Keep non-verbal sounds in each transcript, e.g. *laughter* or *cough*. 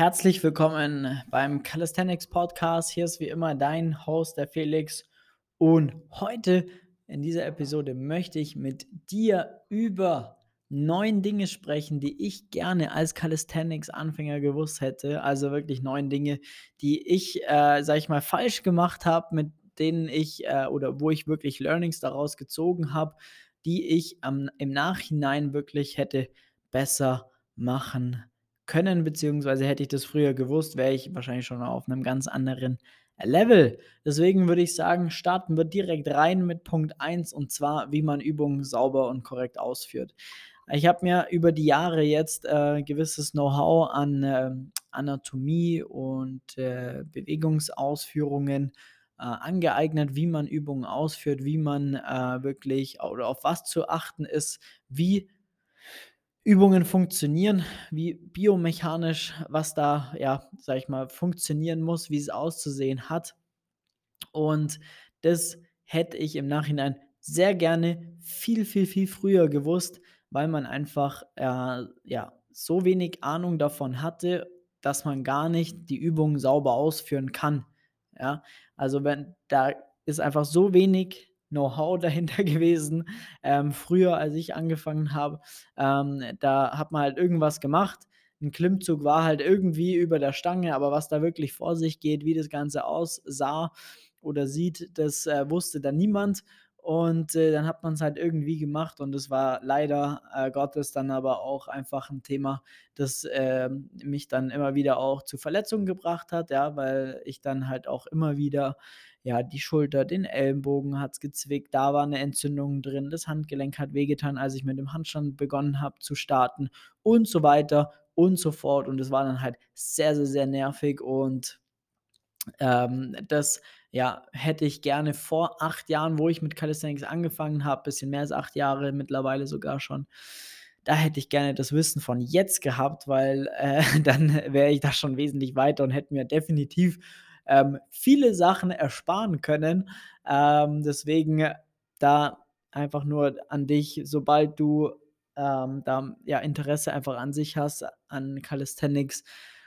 Herzlich willkommen beim Calisthenics Podcast. Hier ist wie immer dein Host, der Felix. Und heute in dieser Episode möchte ich mit dir über neun Dinge sprechen, die ich gerne als Calisthenics-Anfänger gewusst hätte. Also wirklich neun Dinge, die ich, äh, sag ich mal, falsch gemacht habe, mit denen ich äh, oder wo ich wirklich Learnings daraus gezogen habe, die ich ähm, im Nachhinein wirklich hätte besser machen können, beziehungsweise hätte ich das früher gewusst, wäre ich wahrscheinlich schon auf einem ganz anderen Level. Deswegen würde ich sagen, starten wir direkt rein mit Punkt 1 und zwar, wie man Übungen sauber und korrekt ausführt. Ich habe mir über die Jahre jetzt äh, gewisses Know-how an äh, Anatomie und äh, Bewegungsausführungen äh, angeeignet, wie man Übungen ausführt, wie man äh, wirklich oder auf was zu achten ist, wie Übungen funktionieren, wie biomechanisch, was da, ja, sag ich mal, funktionieren muss, wie es auszusehen hat. Und das hätte ich im Nachhinein sehr gerne viel, viel, viel früher gewusst, weil man einfach äh, ja, so wenig Ahnung davon hatte, dass man gar nicht die Übungen sauber ausführen kann. Ja, also wenn da ist einfach so wenig Know-how dahinter *laughs* gewesen. Ähm, früher, als ich angefangen habe, ähm, da hat man halt irgendwas gemacht. Ein Klimmzug war halt irgendwie über der Stange, aber was da wirklich vor sich geht, wie das Ganze aussah oder sieht, das äh, wusste dann niemand. Und äh, dann hat man es halt irgendwie gemacht und es war leider äh, Gottes dann aber auch einfach ein Thema, das äh, mich dann immer wieder auch zu Verletzungen gebracht hat, ja, weil ich dann halt auch immer wieder ja, die Schulter, den Ellenbogen hat es gezwickt, da war eine Entzündung drin, das Handgelenk hat wehgetan, als ich mit dem Handstand begonnen habe zu starten und so weiter und so fort. Und es war dann halt sehr, sehr, sehr nervig und ähm, das ja, hätte ich gerne vor acht Jahren, wo ich mit Calisthenics angefangen habe, bisschen mehr als acht Jahre mittlerweile sogar schon. Da hätte ich gerne das Wissen von jetzt gehabt, weil äh, *laughs* dann wäre ich da schon wesentlich weiter und hätte mir definitiv ähm, viele Sachen ersparen können. Ähm, deswegen da einfach nur an dich, sobald du ähm, da ja Interesse einfach an sich hast, an Calisthenics,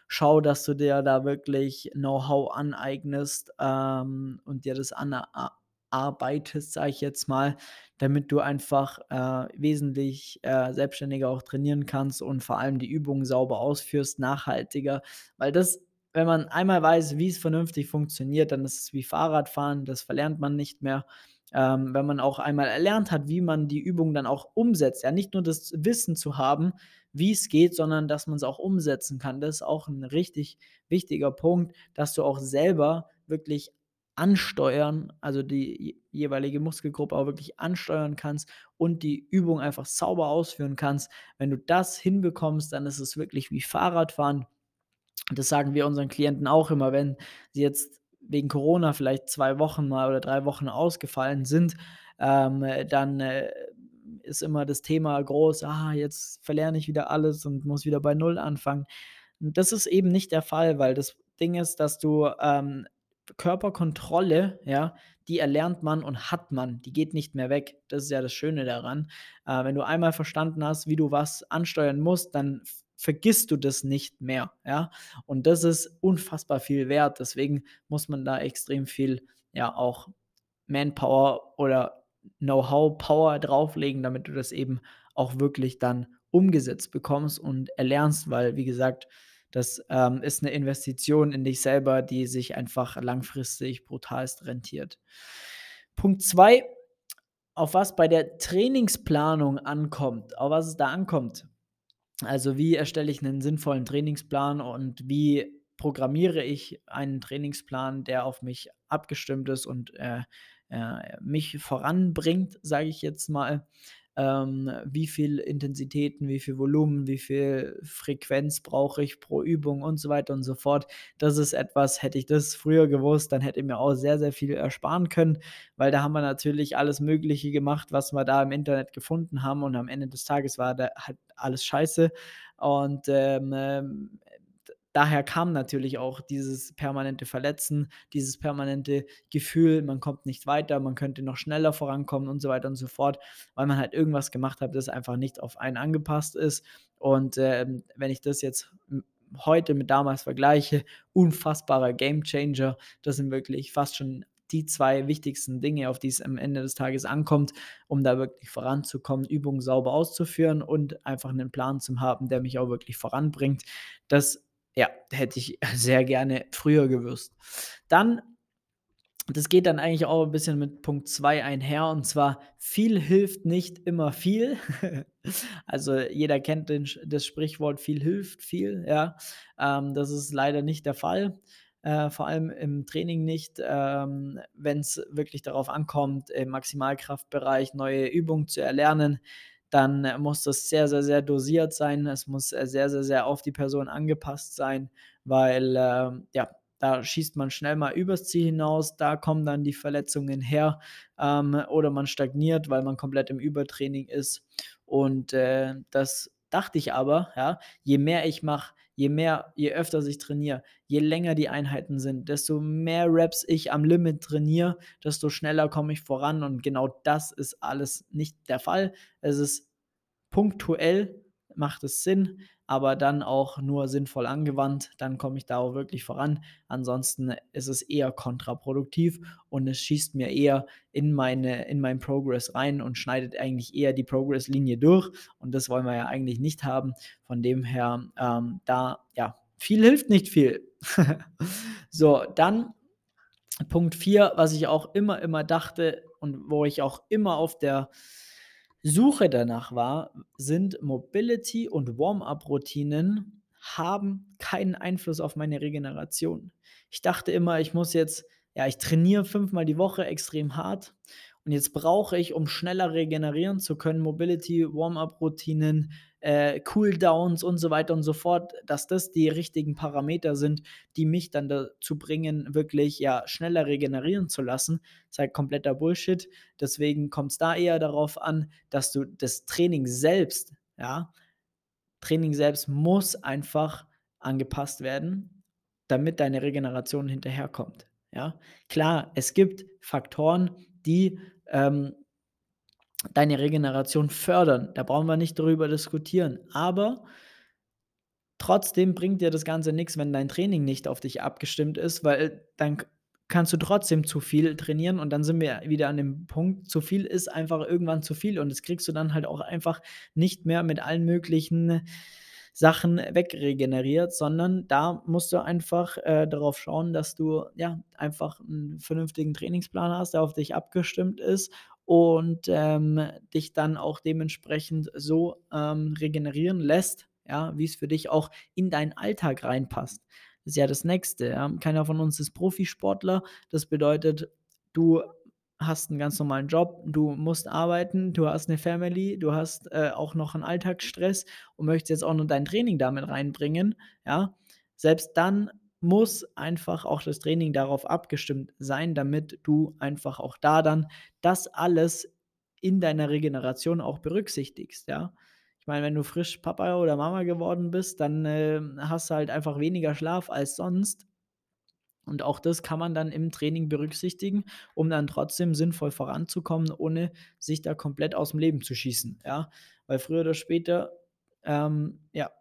schau, dass du dir da wirklich Know-how aneignest ähm, und dir das anarbeitest, sage ich jetzt mal, damit du einfach äh, wesentlich äh, selbstständiger auch trainieren kannst und vor allem die Übungen sauber ausführst, nachhaltiger, weil das wenn man einmal weiß, wie es vernünftig funktioniert, dann ist es wie Fahrradfahren, das verlernt man nicht mehr. Ähm, wenn man auch einmal erlernt hat, wie man die Übung dann auch umsetzt, ja, nicht nur das Wissen zu haben, wie es geht, sondern dass man es auch umsetzen kann. Das ist auch ein richtig wichtiger Punkt, dass du auch selber wirklich ansteuern, also die jeweilige Muskelgruppe auch wirklich ansteuern kannst und die Übung einfach sauber ausführen kannst. Wenn du das hinbekommst, dann ist es wirklich wie Fahrradfahren das sagen wir unseren Klienten auch immer, wenn sie jetzt wegen Corona vielleicht zwei Wochen mal oder drei Wochen ausgefallen sind, ähm, dann äh, ist immer das Thema groß, ah, jetzt verlerne ich wieder alles und muss wieder bei Null anfangen. Und das ist eben nicht der Fall, weil das Ding ist, dass du ähm, Körperkontrolle, ja, die erlernt man und hat man, die geht nicht mehr weg. Das ist ja das Schöne daran. Äh, wenn du einmal verstanden hast, wie du was ansteuern musst, dann vergisst du das nicht mehr, ja. Und das ist unfassbar viel wert. Deswegen muss man da extrem viel, ja, auch Manpower oder Know-how-Power drauflegen, damit du das eben auch wirklich dann umgesetzt bekommst und erlernst, weil, wie gesagt, das ähm, ist eine Investition in dich selber, die sich einfach langfristig brutalst rentiert. Punkt 2, auf was bei der Trainingsplanung ankommt, auf was es da ankommt. Also wie erstelle ich einen sinnvollen Trainingsplan und wie programmiere ich einen Trainingsplan, der auf mich abgestimmt ist und äh, äh, mich voranbringt, sage ich jetzt mal ähm, wie viel Intensitäten, wie viel Volumen, wie viel Frequenz brauche ich pro Übung und so weiter und so fort. Das ist etwas, hätte ich das früher gewusst, dann hätte ich mir auch sehr, sehr viel ersparen können, weil da haben wir natürlich alles Mögliche gemacht, was wir da im Internet gefunden haben und am Ende des Tages war da halt alles scheiße. Und ähm, ähm daher kam natürlich auch dieses permanente Verletzen, dieses permanente Gefühl, man kommt nicht weiter, man könnte noch schneller vorankommen und so weiter und so fort, weil man halt irgendwas gemacht hat, das einfach nicht auf einen angepasst ist. Und äh, wenn ich das jetzt heute mit damals vergleiche, unfassbarer Gamechanger. Das sind wirklich fast schon die zwei wichtigsten Dinge, auf die es am Ende des Tages ankommt, um da wirklich voranzukommen, Übungen sauber auszuführen und einfach einen Plan zu haben, der mich auch wirklich voranbringt. Das ja, hätte ich *laughs* sehr gerne früher gewusst. Dann das geht dann eigentlich auch ein bisschen mit Punkt 2 einher und zwar viel hilft nicht immer viel. *laughs* also jeder kennt den, das Sprichwort viel hilft viel, ja. Ähm, das ist leider nicht der Fall. Äh, vor allem im Training nicht, ähm, wenn es wirklich darauf ankommt, im Maximalkraftbereich neue Übungen zu erlernen, dann muss das sehr, sehr, sehr dosiert sein. Es muss sehr, sehr, sehr auf die Person angepasst sein, weil äh, ja, da schießt man schnell mal übers Ziel hinaus, da kommen dann die Verletzungen her ähm, oder man stagniert, weil man komplett im Übertraining ist. Und äh, das dachte ich aber, ja, je mehr ich mache, je mehr, je öfter ich trainiere, je länger die Einheiten sind, desto mehr Reps ich am Limit trainiere, desto schneller komme ich voran. Und genau das ist alles nicht der Fall. Es ist punktuell macht es Sinn, aber dann auch nur sinnvoll angewandt, dann komme ich da auch wirklich voran. Ansonsten ist es eher kontraproduktiv und es schießt mir eher in, meine, in meinen Progress rein und schneidet eigentlich eher die Progress-Linie durch und das wollen wir ja eigentlich nicht haben. Von dem her, ähm, da, ja, viel hilft nicht viel. *laughs* so, dann Punkt 4, was ich auch immer, immer dachte und wo ich auch immer auf der Suche danach war, sind Mobility und Warm-up-Routinen haben keinen Einfluss auf meine Regeneration. Ich dachte immer, ich muss jetzt, ja, ich trainiere fünfmal die Woche extrem hart und jetzt brauche ich, um schneller regenerieren zu können, Mobility, Warm-up-Routinen, äh, Cooldowns und so weiter und so fort, dass das die richtigen Parameter sind, die mich dann dazu bringen, wirklich ja schneller regenerieren zu lassen. Das ist halt kompletter Bullshit. Deswegen kommt es da eher darauf an, dass du das Training selbst, ja, Training selbst muss einfach angepasst werden, damit deine Regeneration hinterherkommt. Ja, klar, es gibt Faktoren, die ähm, deine Regeneration fördern. Da brauchen wir nicht darüber diskutieren. Aber trotzdem bringt dir das Ganze nichts, wenn dein Training nicht auf dich abgestimmt ist, weil dann kannst du trotzdem zu viel trainieren und dann sind wir wieder an dem Punkt, zu viel ist einfach irgendwann zu viel und das kriegst du dann halt auch einfach nicht mehr mit allen möglichen Sachen wegregeneriert, sondern da musst du einfach äh, darauf schauen, dass du ja einfach einen vernünftigen Trainingsplan hast, der auf dich abgestimmt ist und ähm, dich dann auch dementsprechend so ähm, regenerieren lässt, ja, wie es für dich auch in deinen Alltag reinpasst. Das ist ja das Nächste. Ja. Keiner von uns ist Profisportler. Das bedeutet, du hast einen ganz normalen Job, du musst arbeiten, du hast eine Family, du hast äh, auch noch einen Alltagsstress und möchtest jetzt auch noch dein Training damit reinbringen, ja. Selbst dann muss einfach auch das Training darauf abgestimmt sein, damit du einfach auch da dann das alles in deiner Regeneration auch berücksichtigst, ja. Ich meine, wenn du frisch Papa oder Mama geworden bist, dann äh, hast du halt einfach weniger Schlaf als sonst. Und auch das kann man dann im Training berücksichtigen, um dann trotzdem sinnvoll voranzukommen, ohne sich da komplett aus dem Leben zu schießen, ja. Weil früher oder später, ähm, ja,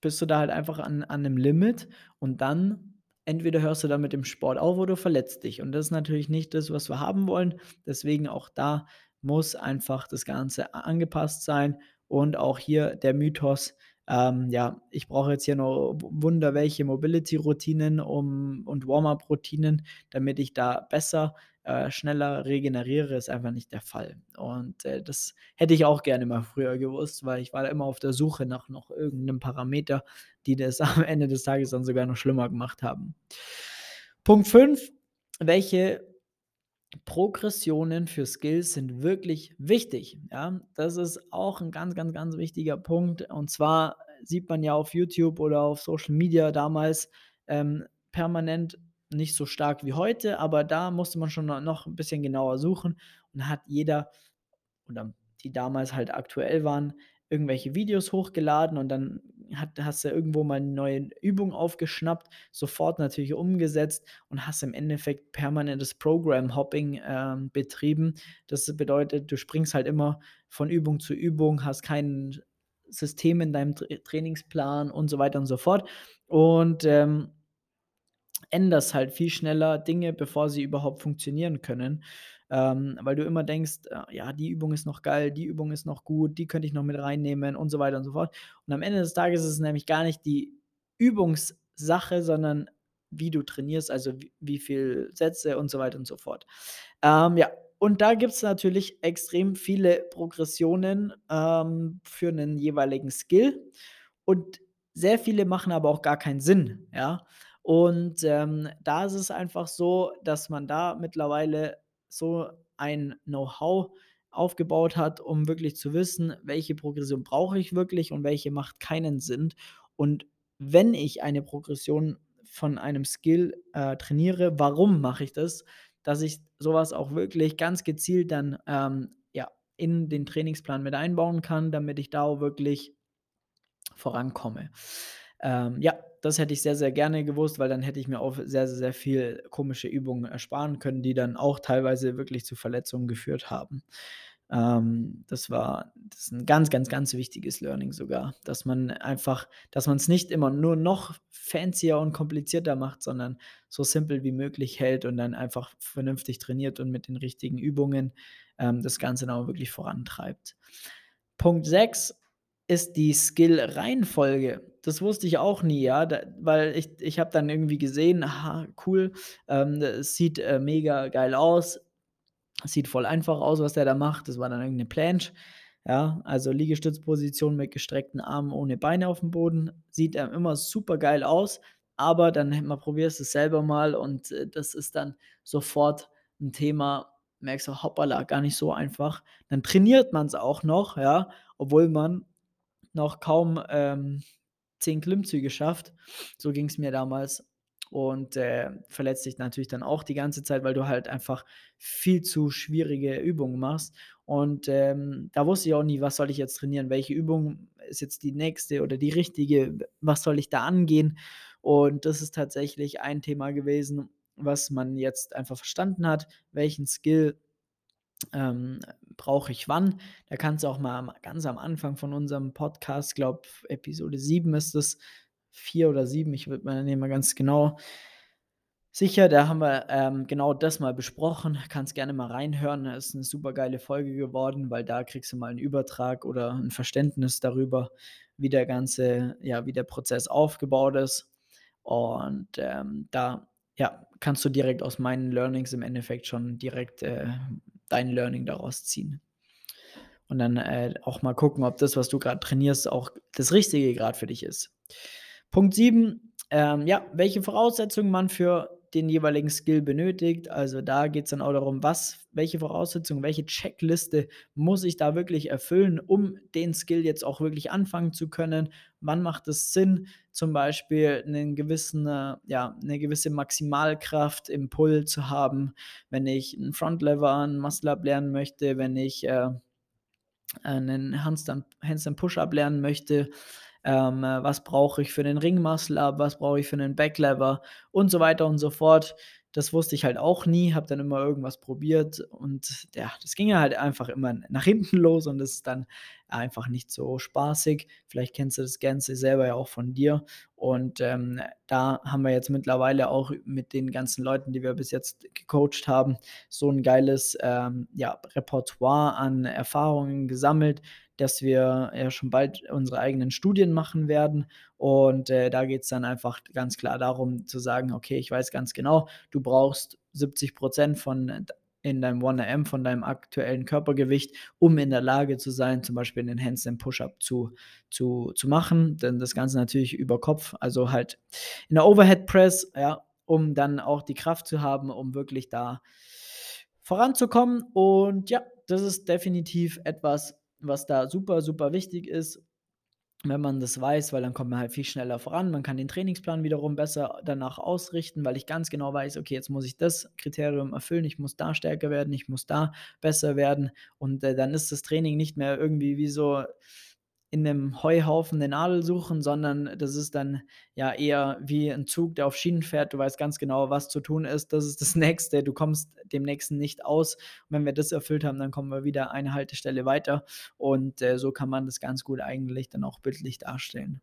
bist du da halt einfach an, an einem Limit und dann entweder hörst du dann mit dem Sport auf oder verletzt dich. Und das ist natürlich nicht das, was wir haben wollen. Deswegen auch da muss einfach das Ganze angepasst sein und auch hier der Mythos, ähm, ja, ich brauche jetzt hier noch Wunder welche Mobility-Routinen um, und Warm-up-Routinen, damit ich da besser äh, schneller regeneriere, ist einfach nicht der Fall. Und äh, das hätte ich auch gerne mal früher gewusst, weil ich war da immer auf der Suche nach noch irgendeinem Parameter, die das *laughs* am Ende des Tages dann sogar noch schlimmer gemacht haben. Punkt 5. Welche Progressionen für Skills sind wirklich wichtig. Ja, das ist auch ein ganz, ganz, ganz wichtiger Punkt. Und zwar sieht man ja auf YouTube oder auf Social Media damals ähm, permanent nicht so stark wie heute, aber da musste man schon noch ein bisschen genauer suchen und hat jeder oder die damals halt aktuell waren, irgendwelche Videos hochgeladen und dann hat, hast du irgendwo mal eine neue Übung aufgeschnappt, sofort natürlich umgesetzt und hast im Endeffekt permanentes Program-Hopping äh, betrieben. Das bedeutet, du springst halt immer von Übung zu Übung, hast kein System in deinem Tra Trainingsplan und so weiter und so fort. und ähm, änderst halt viel schneller Dinge, bevor sie überhaupt funktionieren können. Ähm, weil du immer denkst, äh, ja, die Übung ist noch geil, die Übung ist noch gut, die könnte ich noch mit reinnehmen und so weiter und so fort. Und am Ende des Tages ist es nämlich gar nicht die Übungssache, sondern wie du trainierst, also wie, wie viel Sätze und so weiter und so fort. Ähm, ja, und da gibt es natürlich extrem viele Progressionen ähm, für einen jeweiligen Skill. Und sehr viele machen aber auch gar keinen Sinn, ja. Und ähm, da ist es einfach so, dass man da mittlerweile so ein Know-how aufgebaut hat, um wirklich zu wissen, welche Progression brauche ich wirklich und welche macht keinen Sinn. Und wenn ich eine Progression von einem Skill äh, trainiere, warum mache ich das? Dass ich sowas auch wirklich ganz gezielt dann ähm, ja, in den Trainingsplan mit einbauen kann, damit ich da auch wirklich vorankomme. Ähm, ja, das hätte ich sehr, sehr gerne gewusst, weil dann hätte ich mir auch sehr, sehr, sehr viel komische Übungen ersparen können, die dann auch teilweise wirklich zu Verletzungen geführt haben. Ähm, das war das ist ein ganz, ganz, ganz wichtiges Learning sogar, dass man einfach, dass man es nicht immer nur noch fancier und komplizierter macht, sondern so simpel wie möglich hält und dann einfach vernünftig trainiert und mit den richtigen Übungen ähm, das Ganze dann auch wirklich vorantreibt. Punkt 6 ist die Skill-Reihenfolge. Das wusste ich auch nie, ja, da, weil ich, ich habe dann irgendwie gesehen, aha, cool, ähm, es sieht äh, mega geil aus, sieht voll einfach aus, was der da macht. Das war dann irgendeine Planche, ja, also Liegestützposition mit gestreckten Armen ohne Beine auf dem Boden. Sieht ähm, immer super geil aus, aber dann mal probierst es selber mal und äh, das ist dann sofort ein Thema, merkst du, hoppala, gar nicht so einfach. Dann trainiert man es auch noch, ja, obwohl man noch kaum ähm, 10 Klimmzüge schafft. So ging es mir damals. Und äh, verletzt dich natürlich dann auch die ganze Zeit, weil du halt einfach viel zu schwierige Übungen machst. Und ähm, da wusste ich auch nie, was soll ich jetzt trainieren, welche Übung ist jetzt die nächste oder die richtige, was soll ich da angehen. Und das ist tatsächlich ein Thema gewesen, was man jetzt einfach verstanden hat, welchen Skill ähm, brauche ich wann. Da kannst du auch mal ganz am Anfang von unserem Podcast, glaube Episode 7 ist es, 4 oder 7, ich würde mir nicht mal ganz genau sicher, da haben wir ähm, genau das mal besprochen. Kannst gerne mal reinhören. Das ist eine super geile Folge geworden, weil da kriegst du mal einen Übertrag oder ein Verständnis darüber, wie der ganze, ja, wie der Prozess aufgebaut ist. Und ähm, da ja, kannst du direkt aus meinen Learnings im Endeffekt schon direkt äh, dein Learning daraus ziehen. Und dann äh, auch mal gucken, ob das, was du gerade trainierst, auch das Richtige gerade für dich ist. Punkt 7, ähm, ja, welche Voraussetzungen man für den jeweiligen Skill benötigt. Also da geht es dann auch darum, was, welche Voraussetzungen, welche Checkliste muss ich da wirklich erfüllen, um den Skill jetzt auch wirklich anfangen zu können. Wann macht es Sinn, zum Beispiel einen gewissen, äh, ja, eine gewisse Maximalkraft im Pull zu haben, wenn ich einen Frontlever, einen Muscle-Up lernen möchte, wenn ich äh, einen Handstand-Push-Up lernen möchte ähm, äh, was brauche ich für den Ringmuscle-Up, was brauche ich für einen Backlever und so weiter und so fort. Das wusste ich halt auch nie, habe dann immer irgendwas probiert und ja, das ging ja halt einfach immer nach hinten *laughs* los und das ist dann einfach nicht so spaßig. Vielleicht kennst du das Ganze selber ja auch von dir. Und ähm, da haben wir jetzt mittlerweile auch mit den ganzen Leuten, die wir bis jetzt gecoacht haben, so ein geiles ähm, ja, Repertoire an Erfahrungen gesammelt, dass wir ja schon bald unsere eigenen Studien machen werden. Und äh, da geht es dann einfach ganz klar darum zu sagen, okay, ich weiß ganz genau, du brauchst 70 Prozent von in deinem 1RM von deinem aktuellen Körpergewicht, um in der Lage zu sein, zum Beispiel den Handstand Push-Up zu, zu, zu machen. Denn das Ganze natürlich über Kopf, also halt in der Overhead Press, ja, um dann auch die Kraft zu haben, um wirklich da voranzukommen. Und ja, das ist definitiv etwas, was da super, super wichtig ist, wenn man das weiß, weil dann kommt man halt viel schneller voran. Man kann den Trainingsplan wiederum besser danach ausrichten, weil ich ganz genau weiß, okay, jetzt muss ich das Kriterium erfüllen, ich muss da stärker werden, ich muss da besser werden. Und äh, dann ist das Training nicht mehr irgendwie wie so in einem Heuhaufen eine Nadel suchen, sondern das ist dann ja eher wie ein Zug, der auf Schienen fährt. Du weißt ganz genau, was zu tun ist. Das ist das *laughs* Nächste. Du kommst dem Nächsten nicht aus. Und wenn wir das erfüllt haben, dann kommen wir wieder eine Haltestelle weiter. Und äh, so kann man das ganz gut eigentlich dann auch bildlich darstellen.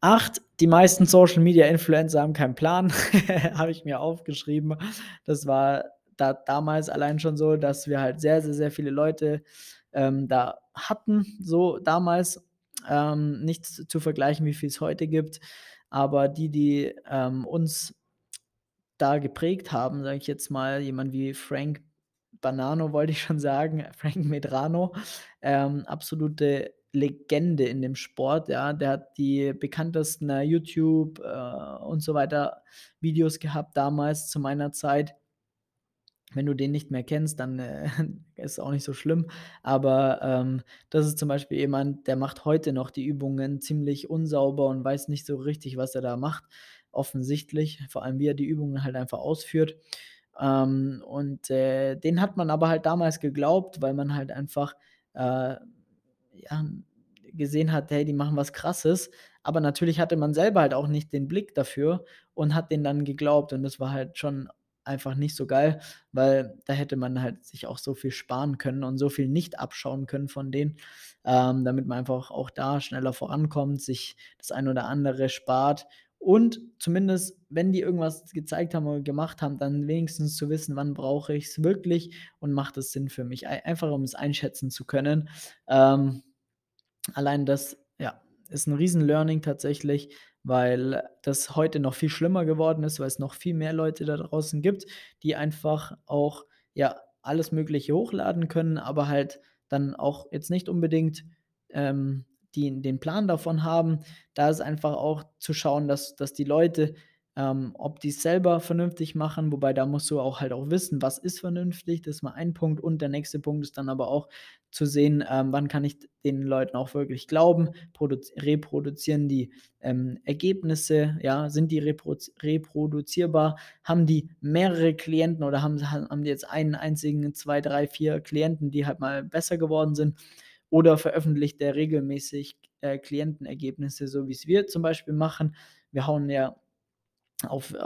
8. Die meisten Social Media Influencer haben keinen Plan. *laughs* Habe ich mir aufgeschrieben. Das war da, damals allein schon so, dass wir halt sehr, sehr, sehr viele Leute ähm, da hatten, so damals. Ähm, nichts zu vergleichen, wie viel es heute gibt. Aber die, die ähm, uns da geprägt haben, sage ich jetzt mal, jemand wie Frank Banano, wollte ich schon sagen, *laughs* Frank Medrano, ähm, absolute Legende in dem Sport, ja. Der hat die bekanntesten äh, YouTube äh, und so weiter Videos gehabt damals zu meiner Zeit. Wenn du den nicht mehr kennst, dann äh, *laughs* ist auch nicht so schlimm. Aber ähm, das ist zum Beispiel jemand, der macht heute noch die Übungen ziemlich unsauber und weiß nicht so richtig, was er da macht. Offensichtlich, vor allem wie er die Übungen halt einfach ausführt. Ähm, und äh, den hat man aber halt damals geglaubt, weil man halt einfach äh, ja, gesehen hat, hey, die machen was Krasses. Aber natürlich hatte man selber halt auch nicht den Blick dafür und hat den dann geglaubt. Und das war halt schon einfach nicht so geil, weil da hätte man halt sich auch so viel sparen können und so viel nicht abschauen können von denen, ähm, damit man einfach auch da schneller vorankommt, sich das ein oder andere spart. Und zumindest, wenn die irgendwas gezeigt haben oder gemacht haben, dann wenigstens zu wissen, wann brauche ich es wirklich und macht es Sinn für mich, einfach um es einschätzen zu können. Ähm, allein das, ja, ist ein Riesen-Learning tatsächlich, weil das heute noch viel schlimmer geworden ist, weil es noch viel mehr Leute da draußen gibt, die einfach auch, ja, alles Mögliche hochladen können, aber halt dann auch jetzt nicht unbedingt ähm, die den Plan davon haben. Da ist einfach auch zu schauen, dass, dass die Leute, ähm, ob die es selber vernünftig machen, wobei da musst du auch halt auch wissen, was ist vernünftig, das ist mal ein Punkt. Und der nächste Punkt ist dann aber auch zu sehen, ähm, wann kann ich den Leuten auch wirklich glauben, reproduzieren die ähm, Ergebnisse, ja, sind die reprodu reproduzierbar, haben die mehrere Klienten oder haben, haben die jetzt einen einzigen, zwei, drei, vier Klienten, die halt mal besser geworden sind? Oder veröffentlicht er regelmäßig äh, Klientenergebnisse, so wie es wir zum Beispiel machen. Wir hauen ja auf äh,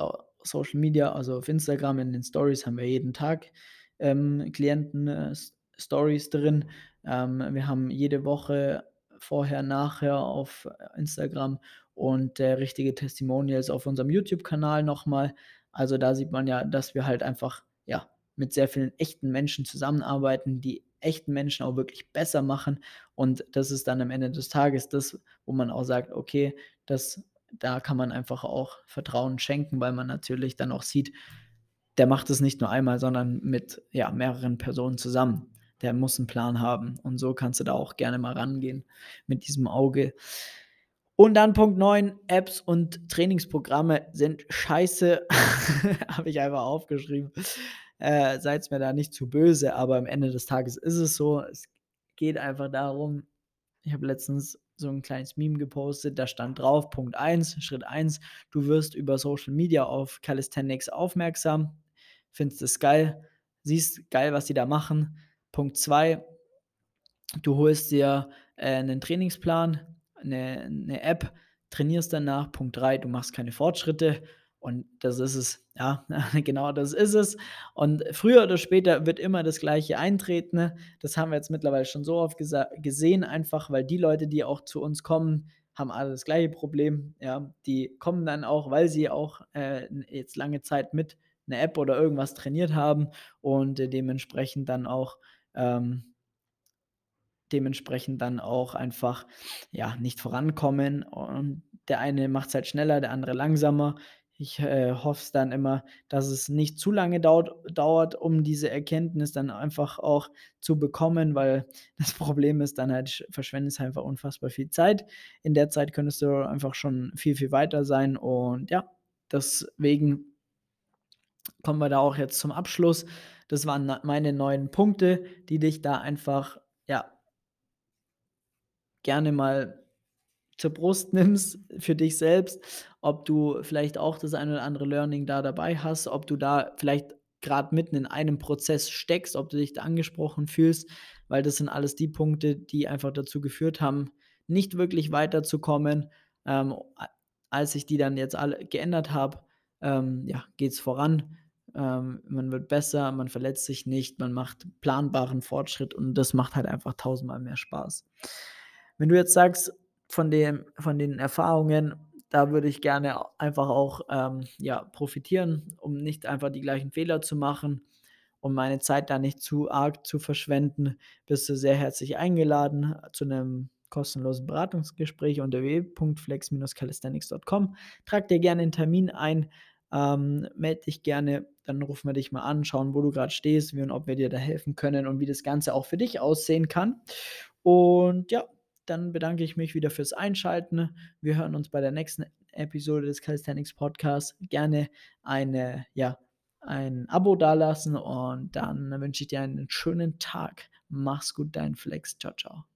Social Media, also auf Instagram in den Stories haben wir jeden Tag ähm, Klienten-Stories äh, drin. Ähm, wir haben jede Woche vorher, nachher auf Instagram und äh, richtige Testimonials auf unserem YouTube-Kanal nochmal. Also da sieht man ja, dass wir halt einfach ja mit sehr vielen echten Menschen zusammenarbeiten, die echten Menschen auch wirklich besser machen. Und das ist dann am Ende des Tages das, wo man auch sagt, okay, das, da kann man einfach auch Vertrauen schenken, weil man natürlich dann auch sieht, der macht es nicht nur einmal, sondern mit ja, mehreren Personen zusammen. Der muss einen Plan haben. Und so kannst du da auch gerne mal rangehen mit diesem Auge. Und dann Punkt 9, Apps und Trainingsprogramme sind scheiße. *laughs* Habe ich einfach aufgeschrieben. Äh, Seid mir da nicht zu böse, aber am Ende des Tages ist es so. Es geht einfach darum, ich habe letztens so ein kleines Meme gepostet, da stand drauf, Punkt 1, Schritt 1, du wirst über Social Media auf Calisthenics aufmerksam, findest es geil, siehst geil, was die da machen. Punkt 2, du holst dir äh, einen Trainingsplan, eine, eine App, trainierst danach. Punkt 3, du machst keine Fortschritte. Und das ist es, ja, *laughs* genau das ist es. Und früher oder später wird immer das Gleiche eintreten. Das haben wir jetzt mittlerweile schon so oft gesehen, einfach weil die Leute, die auch zu uns kommen, haben alle das gleiche Problem. Ja, die kommen dann auch, weil sie auch äh, jetzt lange Zeit mit einer App oder irgendwas trainiert haben und äh, dementsprechend dann auch ähm, dementsprechend dann auch einfach ja nicht vorankommen und der eine macht es halt schneller, der andere langsamer. Ich äh, hoffe es dann immer, dass es nicht zu lange dauert, dauert, um diese Erkenntnis dann einfach auch zu bekommen, weil *laughs* das Problem ist dann halt, verschwendest einfach unfassbar viel Zeit. In der Zeit könntest du einfach schon viel, viel weiter sein und ja, deswegen kommen wir da auch jetzt zum Abschluss. Das waren meine neuen Punkte, die dich da einfach, ja, gerne mal zur Brust nimmst für dich selbst, ob du vielleicht auch das eine oder andere Learning da dabei hast, ob du da vielleicht gerade mitten in einem Prozess steckst, ob du dich da angesprochen fühlst, weil das sind alles die Punkte, die einfach dazu geführt haben, nicht wirklich weiterzukommen. Ähm, als ich die dann jetzt alle geändert habe, ähm, ja, geht es voran. Ähm, man wird besser, man verletzt sich nicht, man macht planbaren Fortschritt und das macht halt einfach tausendmal mehr Spaß. Wenn du jetzt sagst, von dem von den Erfahrungen, da würde ich gerne einfach auch, ähm, ja, profitieren, um nicht einfach die gleichen Fehler zu machen und meine Zeit da nicht zu arg zu verschwenden, bist du sehr herzlich eingeladen zu einem kostenlosen Beratungsgespräch unter www.flex-calisthenics.com. Trag dir gerne einen Termin ein, ähm, melde dich gerne, dann rufen wir dich mal an, schauen, wo du gerade stehst, wie und ob wir dir da helfen können und wie das Ganze auch für dich aussehen kann. Und ja, dann bedanke ich mich wieder fürs Einschalten. Wir hören uns bei der nächsten Episode des Calisthenics Podcasts. Gerne eine, ja, ein Abo dalassen und dann wünsche ich dir einen schönen Tag. Mach's gut, dein Flex. Ciao, ciao.